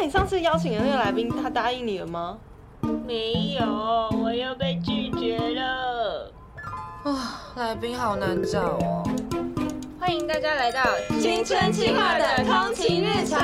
那你上次邀请的那个来宾，他答应你了吗？没有，我又被拒绝了。啊，来宾好难找哦。欢迎大家来到青春期化的通勤日常，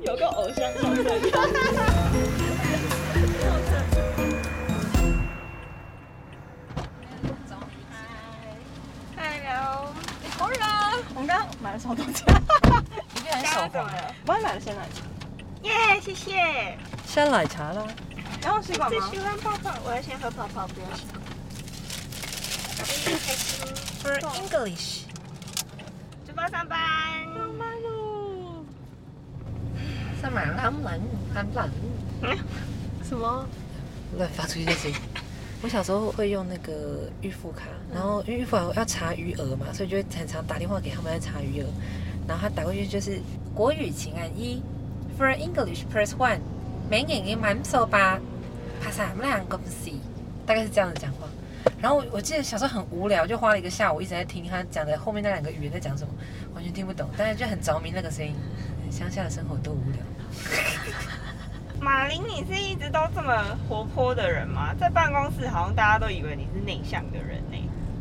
有个偶像上身。Hello，好热啊！我们刚刚买了什么东西？一个人手滑。我也买了鲜奶茶，耶，谢谢。先奶茶啦。然后吸管吗？最喜欢泡泡，我要先喝泡泡，不要洗。开心，For English。出发上班。上马他们很冷。什么？乱发出一些声音。我小时候会用那个预付卡，然后预付卡要查余额嘛，所以就会很常打电话给他们来查余额。然后他打过去就是国语请按一，For English press one，美影音满手吧，帕萨两公司，大概是这样子讲话。然后我我记得小时候很无聊，就花了一个下午一直在听他讲的后面那两个语言在讲什么，完全听不懂，但是就很着迷那个声音。乡下的生活多无聊。马林，你是一直都这么活泼的人吗？在办公室好像大家都以为你是内向的人呢。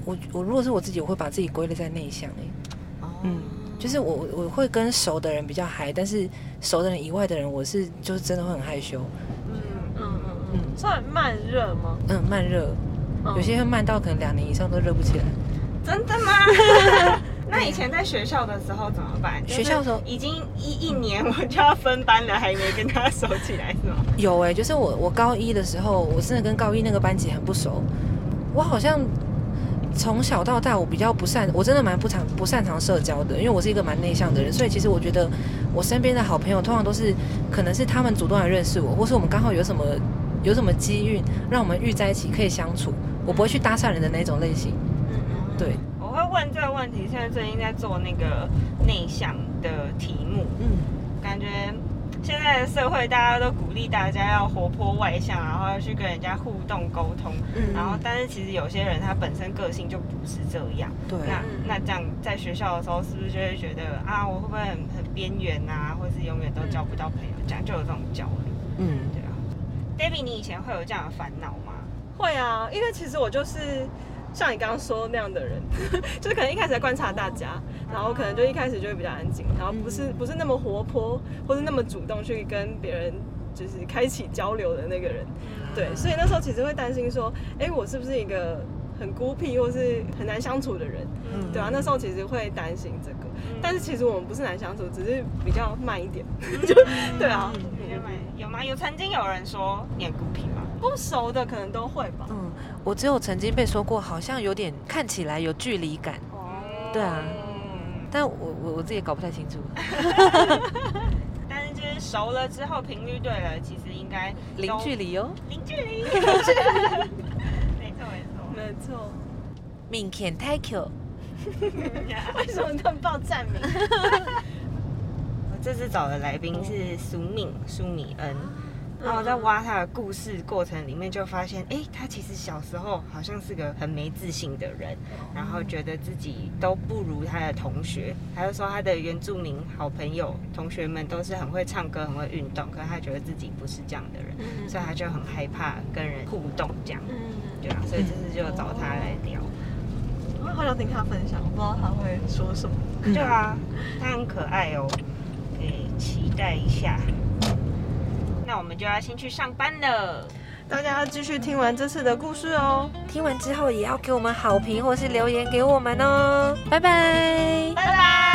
我我如果是我自己，我会把自己归类在内向诶。哦嗯，就是我我会跟熟的人比较嗨，但是熟的人以外的人，我是就是真的会很害羞。嗯嗯嗯嗯，算慢热吗？嗯，慢热，嗯有些会慢到可能两年以上都热不起来。真的吗？那以前在学校的时候怎么办？学校的时候已经一一年我就要分班了，还没跟他熟起来是吗？有哎、就是我我高一的时候，我真的跟高一那个班级很不熟。我好像从小到大，我比较不擅，我真的蛮不常不擅长社交的，因为我是一个蛮内向的人，所以其实我觉得我身边的好朋友通常都是可能是他们主动来认识我，或是我们刚好有什么有什么机遇让我们遇在一起可以相处，我不会去搭讪人的那种类型。嗯嗯，对，我会问这个问题，现在最近在做那个内向的题目，嗯，感觉现在的社会大家都鼓励大家要活泼外向，然后要去跟人家互动沟通，嗯。然后但是其实有些人他本身个性就不是这样，对，那嗯那这样在学校的时候是不是就会觉得啊，我会不会很很边缘啊，或是永远都交不到朋友，这样就有这种焦虑，嗯，对啊。David，你以前会有这样的烦恼吗？会啊，因为其实我就是像你刚刚说那样的人，就是可能一开始在观察大家，然后可能就一开始就会比较安静，然后不是不是那么活泼，或是那么主动去跟别人就是开启交流的那个人。对，所以那时候其实会担心说，哎，我是不是一个很孤僻或是很难相处的人？嗯对啊，那时候其实会担心这个，但是其实我们不是难相处，只是比较慢一点。就对啊，有吗？有吗？有曾经有人说你很孤僻吗？不熟的可能都会吧。嗯，我只有曾经被说过，好像有点看起来有距离感，哦，对啊嗯但我我我自己也搞不太清楚。但是就是熟了之后，频率对了，其实应该零距离哦，零距离，没错 没错。没错。命欠太 Q。为什么他们报站名？我这次找的来宾是苏敏苏米恩，然后我在挖他的故事过程里面就发现，哎，他其实小时候好像是个很没自信的人，然后觉得自己都不如他的同学，他就说他的原住民好朋友同学们都是很会唱歌、很会运动，可是他觉得自己不是这样的人，所以他就很害怕跟人互动这样，嗯，对啊，所以这次就找他来聊。我好想听他分享，我不知道他会说什么。嗯对啊，他很可爱哦，可以期待一下。那我们就要先去上班了。大家要继续听完这次的故事哦。听完之后也要给我们好评或是留言给我们哦，拜拜。拜拜。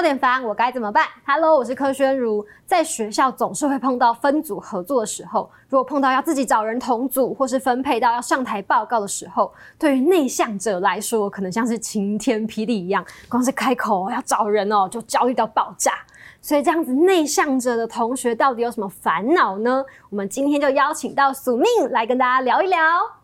有点烦，我该怎么办？Hello，我是柯宣如。在学校总是会碰到分组合作的时候，如果碰到要自己找人同组，或是分配到要上台报告的时候，对于内向者来说，可能像是晴天霹雳一样，光是开口要找人哦，就焦虑到爆炸。所以这样子内向者的同学到底有什么烦恼呢？我们今天就邀请到宿命来跟大家聊一聊。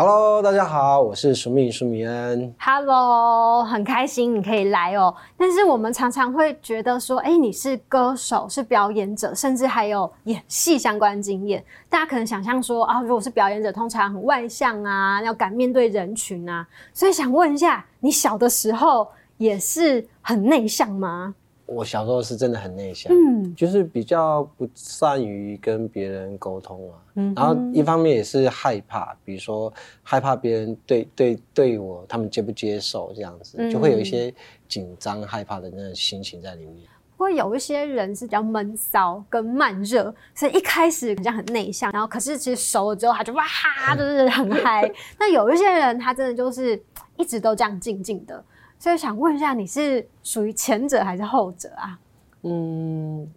Hello，大家好，我是苏密苏米恩。Hello，很开心你可以来哦。但是我们常常会觉得说，哎，你是歌手，是表演者，甚至还有演戏相关经验。大家可能想象说啊，如果是表演者，通常很外向啊，要敢面对人群啊。所以想问一下，你小的时候也是很内向吗？我小时候是真的很内向，嗯就是比较不善于跟别人沟通啊。嗯然后一方面也是害怕，比如说害怕别人对对对我他们接不接受这样子，嗯就会有一些紧张害怕的那种心情在里面。会有一些人是比较闷骚跟慢热，所以一开始好像很内向，然后可是其实熟了之后，他就哇哈，就是很嗨。那有一些人他真的就是一直都这样静静的，所以想问一下，你是属于前者还是后者啊？嗯，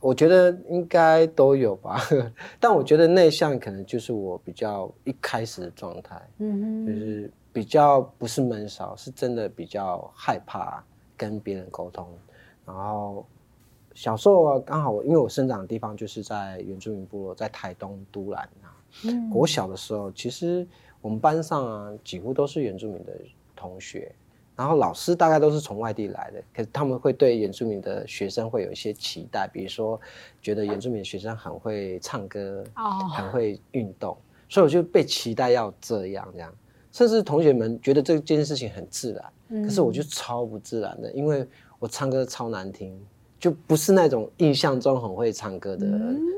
我觉得应该都有吧，但我觉得内向可能就是我比较一开始的状态。嗯哼，就是比较不是闷骚，是真的比较害怕跟别人沟通。然后小时候啊，刚好我因为我生长的地方就是在原住民部落，在台东都兰啊。嗯我小的时候，其实我们班上啊，几乎都是原住民的同学。然后老师大概都是从外地来的，可是他们会对原住民的学生会有一些期待，比如说觉得原住民的学生很会唱歌，哦。很会运动，所以我就被期待要这样这样，甚至同学们觉得这件事情很自然，嗯。可是我就超不自然的，因为我唱歌超难听，就不是那种印象中很会唱歌的、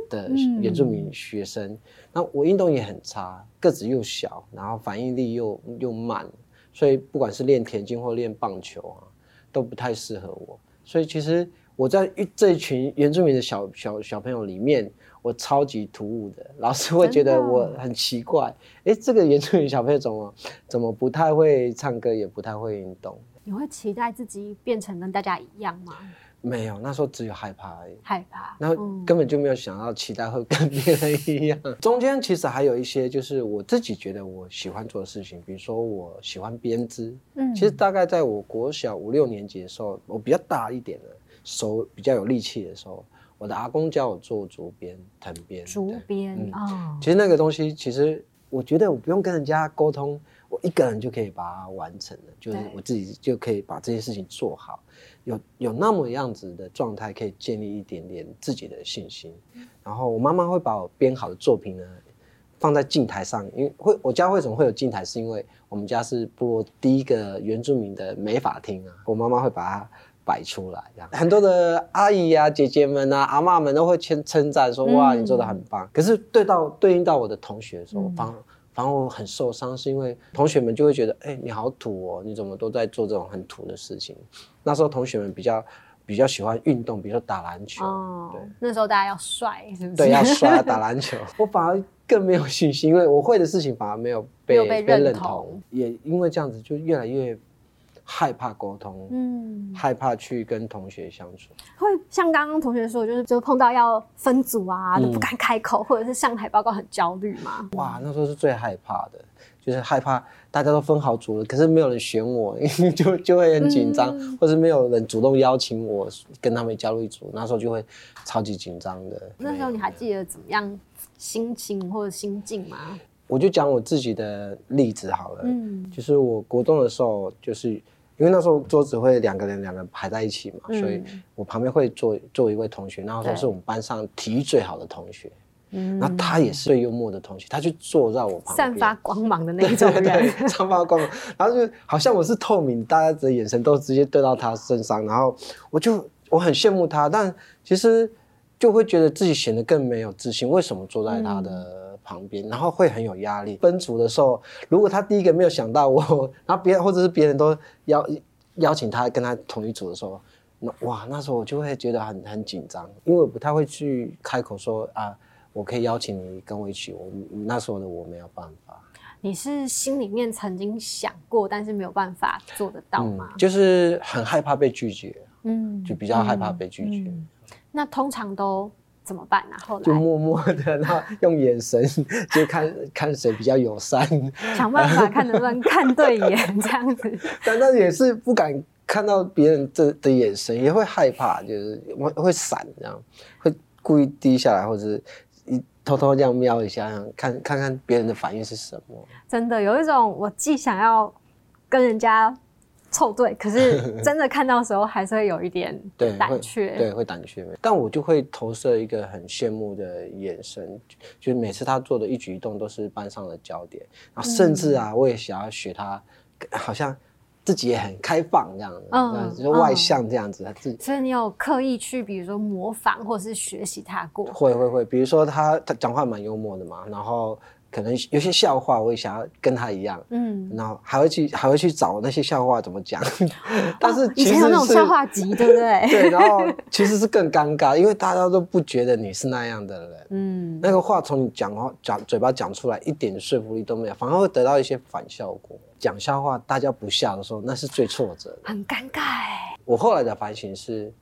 的嗯。原住民学生。那我运动也很差，个子又小，然后反应力又又慢，所以不管是练田径或练棒球啊，都不太适合我。所以其实我在这群原住民的小小小朋友里面，我超级突兀的，老师会觉得我很奇怪，诶，这个原住民小朋友怎么怎么不太会唱歌，也不太会运动？你会期待自己变成跟大家一样吗？没有，那时候只有害怕而已。害怕，然后嗯根本就没有想到期待会跟别人一样。中间其实还有一些就是我自己觉得我喜欢做的事情，比如说我喜欢编织。嗯其实大概在我国小五六年级的时候，我比较大一点了，手比较有力气的时候，我的阿公教我做竹编、藤编。竹编哦，其实那个东西，其实我觉得我不用跟人家沟通，我一个人就可以把它完成了，就是我自己就可以把这些事情做好，有有那么样子的状态，可以建立一点点自己的信心。然后我妈妈会把我编好的作品呢放在镜台上，因为会我家为什么会有镜台，是因为我们家是部落第一个原住民的美法厅啊，我妈妈会把它。摆出来，这样很多的阿姨啊、姐姐们啊、阿嬷们都会称称赞说：“哇，你做的很棒。可是对到对应到我的同学的时候，反而反而我很受伤，是因为同学们就会觉得：“哎、你好土哦，你怎么都在做这种很土的事情？”那时候同学们比较比较喜欢运动，比如说打篮球，哦对，那时候大家要帅，是不是？对，要帅 打篮球。我反而更没有信心，因为我会的事情反而没有被被认认同也因为这样子就越来越害怕沟通，嗯，害怕去跟同学相处。会像刚刚同学说，就是就碰到要分组啊，嗯都不敢开口，或者是上台报告很焦虑嘛。哇，那时候是最害怕的，就是害怕大家都分好组了，可是没有人选我，就 就会很紧张，嗯或是没有人主动邀请我跟他们加入一组，那时候就会超级紧张的。那时候你还记得怎么样心情或者心境吗？我就讲我自己的例子好了，嗯。就是我国中的时候，就是因为那时候桌子会两个人两个排在一起嘛，嗯。所以我旁边会坐坐一位同学，那时候是我们班上体育最好的同学，嗯。那他也是最幽默的同学，他就坐在我旁边，散发光芒的那种对，散发光芒，然后就好像我是透明，大家的眼神都直接对到他身上，然后我就我很羡慕他，但其实就会觉得自己显得更没有自信，为什么坐在他的旁边，然后会很有压力。分组的时候，如果他第一个没有想到我，然后别人或者是别人都邀邀请他跟他同一组的时候，那哇，那时候我就会觉得很很紧张，因为我不太会去开口说啊。我可以邀请你跟我一起，我那时候的我没有办法。你是心里面曾经想过，但是没有办法做得到吗？就是很害怕被拒绝，嗯，就比较害怕被拒绝，嗯那通常都怎么办呢、后来就默默的，然后用眼神就看看谁比较友善，想办法看能不能看对眼，这样子。但那也是不敢看到别人的的眼神，也会害怕，就是会会闪这样，会故意低下来，或者是一偷偷这样瞄一下，看看看别人的反应是什么。真的有一种我既想要跟人家凑对，可是 真的看到的时候还是会有一点胆怯。对，会胆怯。但我就会投射一个很羡慕的眼神，就是每次他做的一举一动都是班上的焦点，然后甚至啊，我也想要学他，好像自己也很开放这样子，嗯嗯，就是外向这样子，他自己。所以你有刻意去，比如说模仿或是学习他过？会会会，比如说他他讲话蛮幽默的嘛，然后可能有些笑话我也想要跟他一样，嗯，然后还会去还会去找那些笑话怎么讲，但是其实前有那种笑话集，对不对？对，然后其实是更尴尬，因为大家都不觉得你是那样的人，嗯，那个话从你讲话讲嘴巴讲出来一点说服力都没有，反而会得到一些反效果。讲笑话大家不笑的时候，那是最挫折的。很尴尬哎。我后来的反省是，我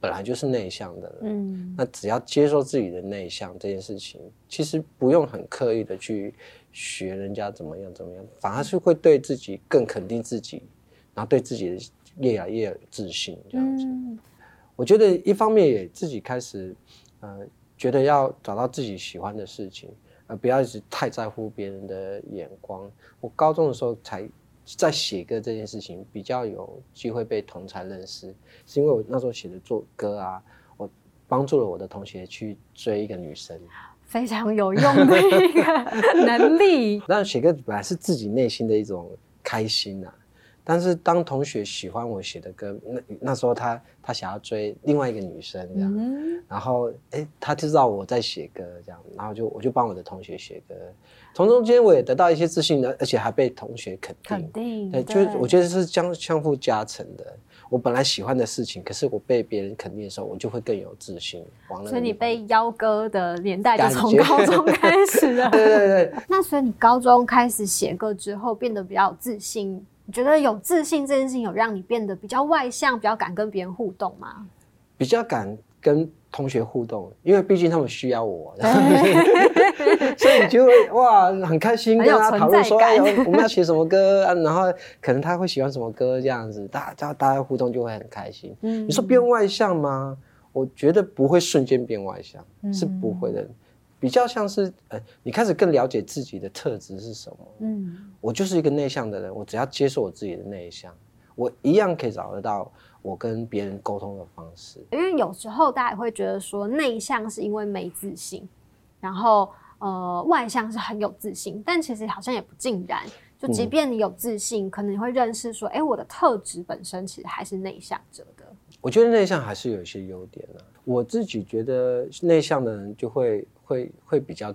本来就是内向的人，嗯那只要接受自己的内向这件事情，其实不用很刻意的去学人家怎么样怎么样，反而是会对自己更肯定自己，然后对自己的越来越有自信这样子。嗯我觉得一方面也自己开始，呃，觉得要找到自己喜欢的事情，呃，不要一直太在乎别人的眼光。我高中的时候才在写歌这件事情比较有机会被同才认识，是因为我那时候写的作歌啊，我帮助了我的同学去追一个女生。非常有用的一个能力。那写歌本来是自己内心的一种开心啊，但是当同学喜欢我写的歌，那那时候他他想要追另外一个女生这样，嗯，然后哎，他就知道我在写歌这样，然后就我就帮我的同学写歌，从中间我也得到一些自信的，而且还被同学肯定。肯定。对，就是我觉得是相相互加成的。我本来喜欢的事情，可是我被别人肯定的时候，我就会更有自信。所以你被邀歌的年代就从高中开始了。对对对，那所以你高中开始写歌之后，变得比较自信。你觉得有自信这件事情有让你变得比较外向，比较敢跟别人互动吗？比较敢跟同学互动，因为毕竟他们需要我，所以你就会哇很开心跟他讨论说，哎我们要写什么歌啊，然后可能他会喜欢什么歌这样子，大家大家互动就会很开心。嗯你说变外向吗？我觉得不会瞬间变外向，嗯是不会的，比较像是呃，你开始更了解自己的特质是什么。嗯我就是一个内向的人，我只要接受我自己的内向，我一样可以找得到我跟别人沟通的方式。因为有时候大家也会觉得说内向是因为没自信，然后呃外向是很有自信，但其实好像也不尽然。就即便你有自信，可能你会认识说，哎、我的特质本身其实还是内向者的。我觉得内向还是有一些优点的、我自己觉得内向的人就会会会比较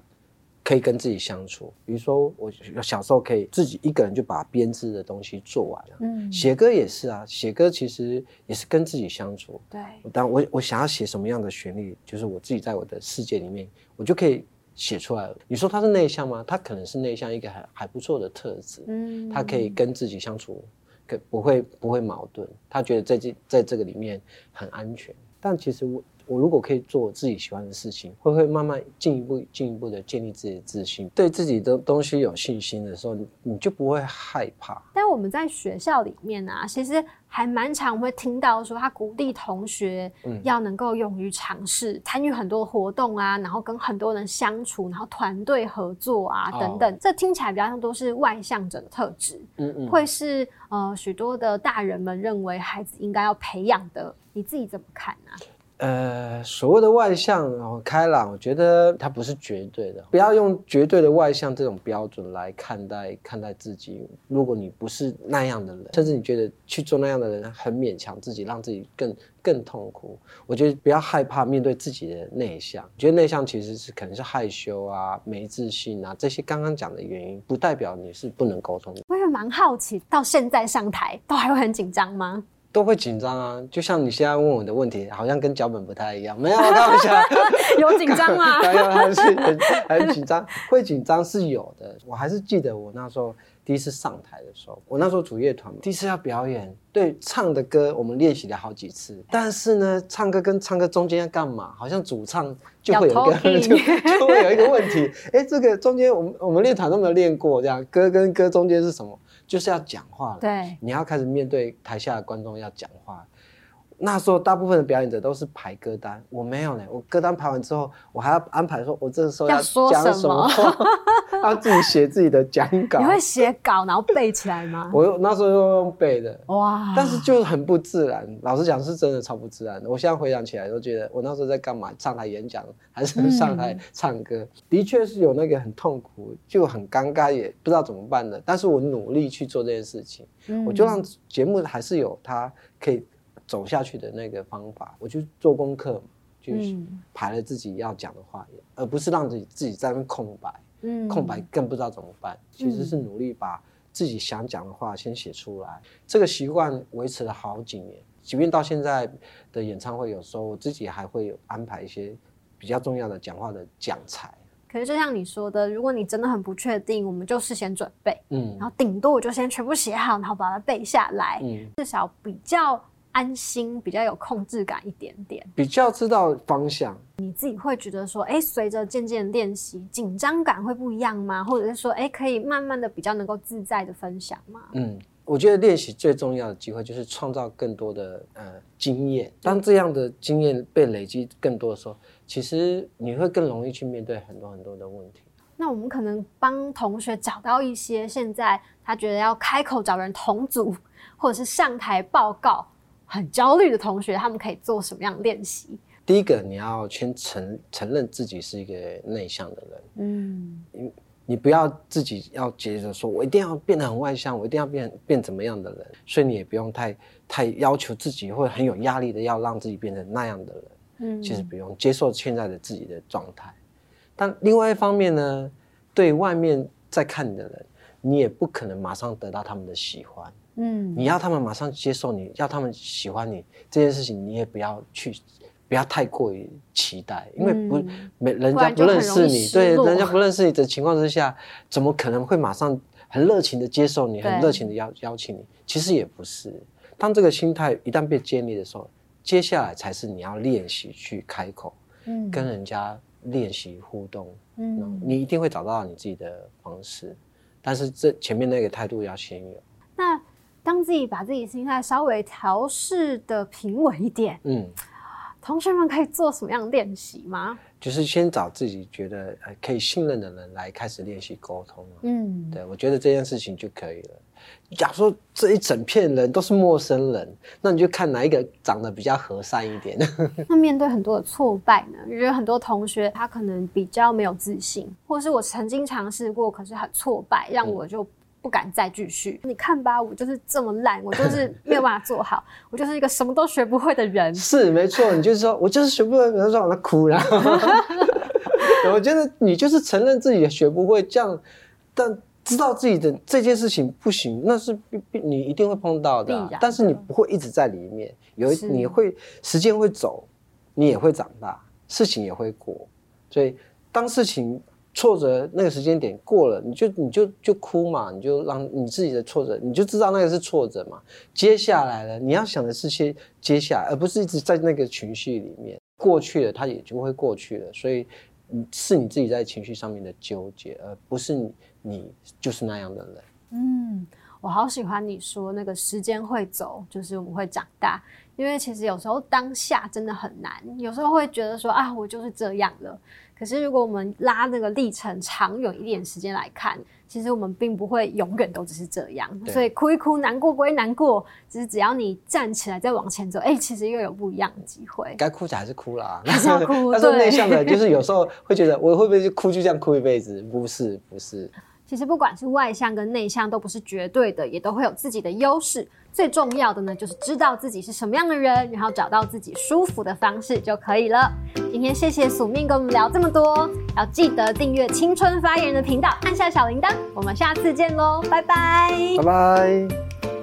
可以跟自己相处。比如说我小时候可以自己一个人就把编织的东西做完了。嗯，写歌也是啊，写歌其实也是跟自己相处。对，当我我想要写什么样的旋律，就是我自己在我的世界里面，我就可以写出来了。你说他是内向吗？他可能是内向一个还还不错的特质。嗯他可以跟自己相处，可不会不会矛盾。他觉得在这在这个里面很安全。但其实我我如果可以做我自己喜欢的事情，会会慢慢进一步进一步的建立自己的自信，对自己的东西有信心的时候，你你就不会害怕。但我们在学校里面啊，其实还蛮常会听到说，他鼓励同学嗯要能够勇于尝试，参与很多活动啊，然后跟很多人相处，然后团队合作啊哦等等。这听起来比较像都是外向者的特质，嗯嗯，会是呃许多的大人们认为孩子应该要培养的。你自己怎么看啊？呃，所谓的外向然后开朗，我觉得它不是绝对的，不要用绝对的外向这种标准来看待看待自己。如果你不是那样的人，甚至你觉得去做那样的人很勉强自己，让自己更更痛苦，我觉得不要害怕面对自己的内向。我觉得内向其实是可能是害羞啊、没自信啊这些刚刚讲的原因，不代表你是不能沟通的。我也蛮好奇，到现在上台都还会很紧张吗？都会紧张啊，就像你现在问我的问题，好像跟脚本不太一样。没有，开玩笑。有紧张吗？没有，还是很很紧张，会紧张是有的。我还是记得我那时候第一次上台的时候，我那时候主乐团嘛第一次要表演，对唱的歌我们练习了好几次，但是呢，唱歌跟唱歌中间要干嘛？好像主唱就会有一个就就会有一个问题，哎，这个中间我们我们练团都没有练过，这样歌跟歌中间是什么？就是要讲话了。对，你要开始面对台下的观众要讲话。那时候大部分的表演者都是排歌单，我没有呢。我歌单排完之后，我还要安排说，我这个时候要说讲什么话，要自己写自己的讲稿你。会写稿然后背起来吗？我用那时候用用背的，哇！但是就是很不自然。老实讲，是真的超不自然的。我现在回想起来，都觉得我那时候在干嘛？上台演讲还是 上台唱歌？的确是有那个很痛苦，就很尴尬，也不知道怎么办的。但是我努力去做这件事情，我就让节目还是有它可以走下去的那个方法。我就做功课嘛，就是排了自己要讲的话，而不是让自己自己在那空白。嗯空白更不知道怎么办。其实是努力把自己想讲的话先写出来，这个习惯维持了好几年。即便到现在的演唱会，有时候我自己还会有安排一些比较重要的讲话的讲材。可是就像你说的，如果你真的很不确定，我们就事先准备，嗯然后顶多我就先全部写好，然后把它背下来，嗯，至少比较安心，比较有控制感一点点。比较知道方向。你自己会觉得说，哎，随着渐渐练习，紧张感会不一样吗？或者是说，哎，可以慢慢的比较能够自在的分享吗？嗯，我觉得练习最重要的机会就是创造更多的呃经验。当这样的经验被累积更多的时候，其实你会更容易去面对很多很多的问题。那我们可能帮同学找到一些现在他觉得要开口找人同组，或者是上台报告很焦虑的同学，他们可以做什么样的练习？第一个，你要先承承认自己是一个内向的人。嗯你不要自己要接着说，我一定要变得很外向，我一定要变变怎么样的人，所以你也不用太太要求自己，会很有压力的要让自己变成那样的人。嗯其实不用接受现在的自己的状态。但另外一方面呢，对外面在看你的人，你也不可能马上得到他们的喜欢。嗯你要他们马上接受你，要他们喜欢你这件事情，你也不要去，不要太过于期待，因为不嗯没人家不认识你，对，人家不认识你的情况之下，怎么可能会马上很热情的接受你，很热情的邀邀请你？其实也不是。当这个心态一旦被建立的时候，接下来才是你要练习去开口，嗯跟人家练习互动，嗯你一定会找到你自己的方式。但是这前面那个态度要先有，那当自己把自己心态稍微调试的平稳一点，嗯。同学们可以做什么样的练习吗？就是先找自己觉得呃可以信任的人来开始练习沟通嘛嗯，对，我觉得这件事情就可以了。假如说这一整片人都是陌生人，那你就看哪一个长得比较和善一点。那面对很多的挫败呢？我觉得很多同学他可能比较没有自信，或是我曾经尝试过，可是很挫败，让我就不敢再继续。你看吧，我就是这么烂，我就是 没有办法做好，我就是一个什么都学不会的人。是没错，你就是说我就是学不会，比如说让他哭了。我觉得你就是承认自己也学不会，这样，但知道自己的这件事情不行，那是必必你一定会碰到的啊、的但是你不会一直在里面，有一你会时间会走，你也会长大，事情也会过，所以当事情挫折那个时间点过了，你就你就就哭嘛，你就让你自己的挫折，你就知道那个是挫折嘛。接下来了，你要想的是些接下来，而不是一直在那个情绪里面。过去了，它也就会过去了，所以是你自己在情绪上面的纠结，而不是你你就是那样的人。嗯，我好喜欢你说那个时间会走，就是我们会长大。因为其实有时候当下真的很难，有时候会觉得说啊，我就是这样了。可是如果我们拉那个历程长远一点时间来看，其实我们并不会永远都只是这样。所以哭一哭，难过归难过，只是只要你站起来再往前走，哎、其实又有不一样的机会。该哭的还是哭啦，还是要哭 但是对内向的，就是有时候会觉得我会不会就哭就这样哭一辈子？不是，不是。其实不管是外向跟内向都不是绝对的，也都会有自己的优势。最重要的呢，就是知道自己是什么样的人，然后找到自己舒服的方式就可以了。今天谢谢宿命跟我们聊这么多，要记得订阅青春发言人的频道，按下小铃铛。我们下次见喽，拜拜拜拜。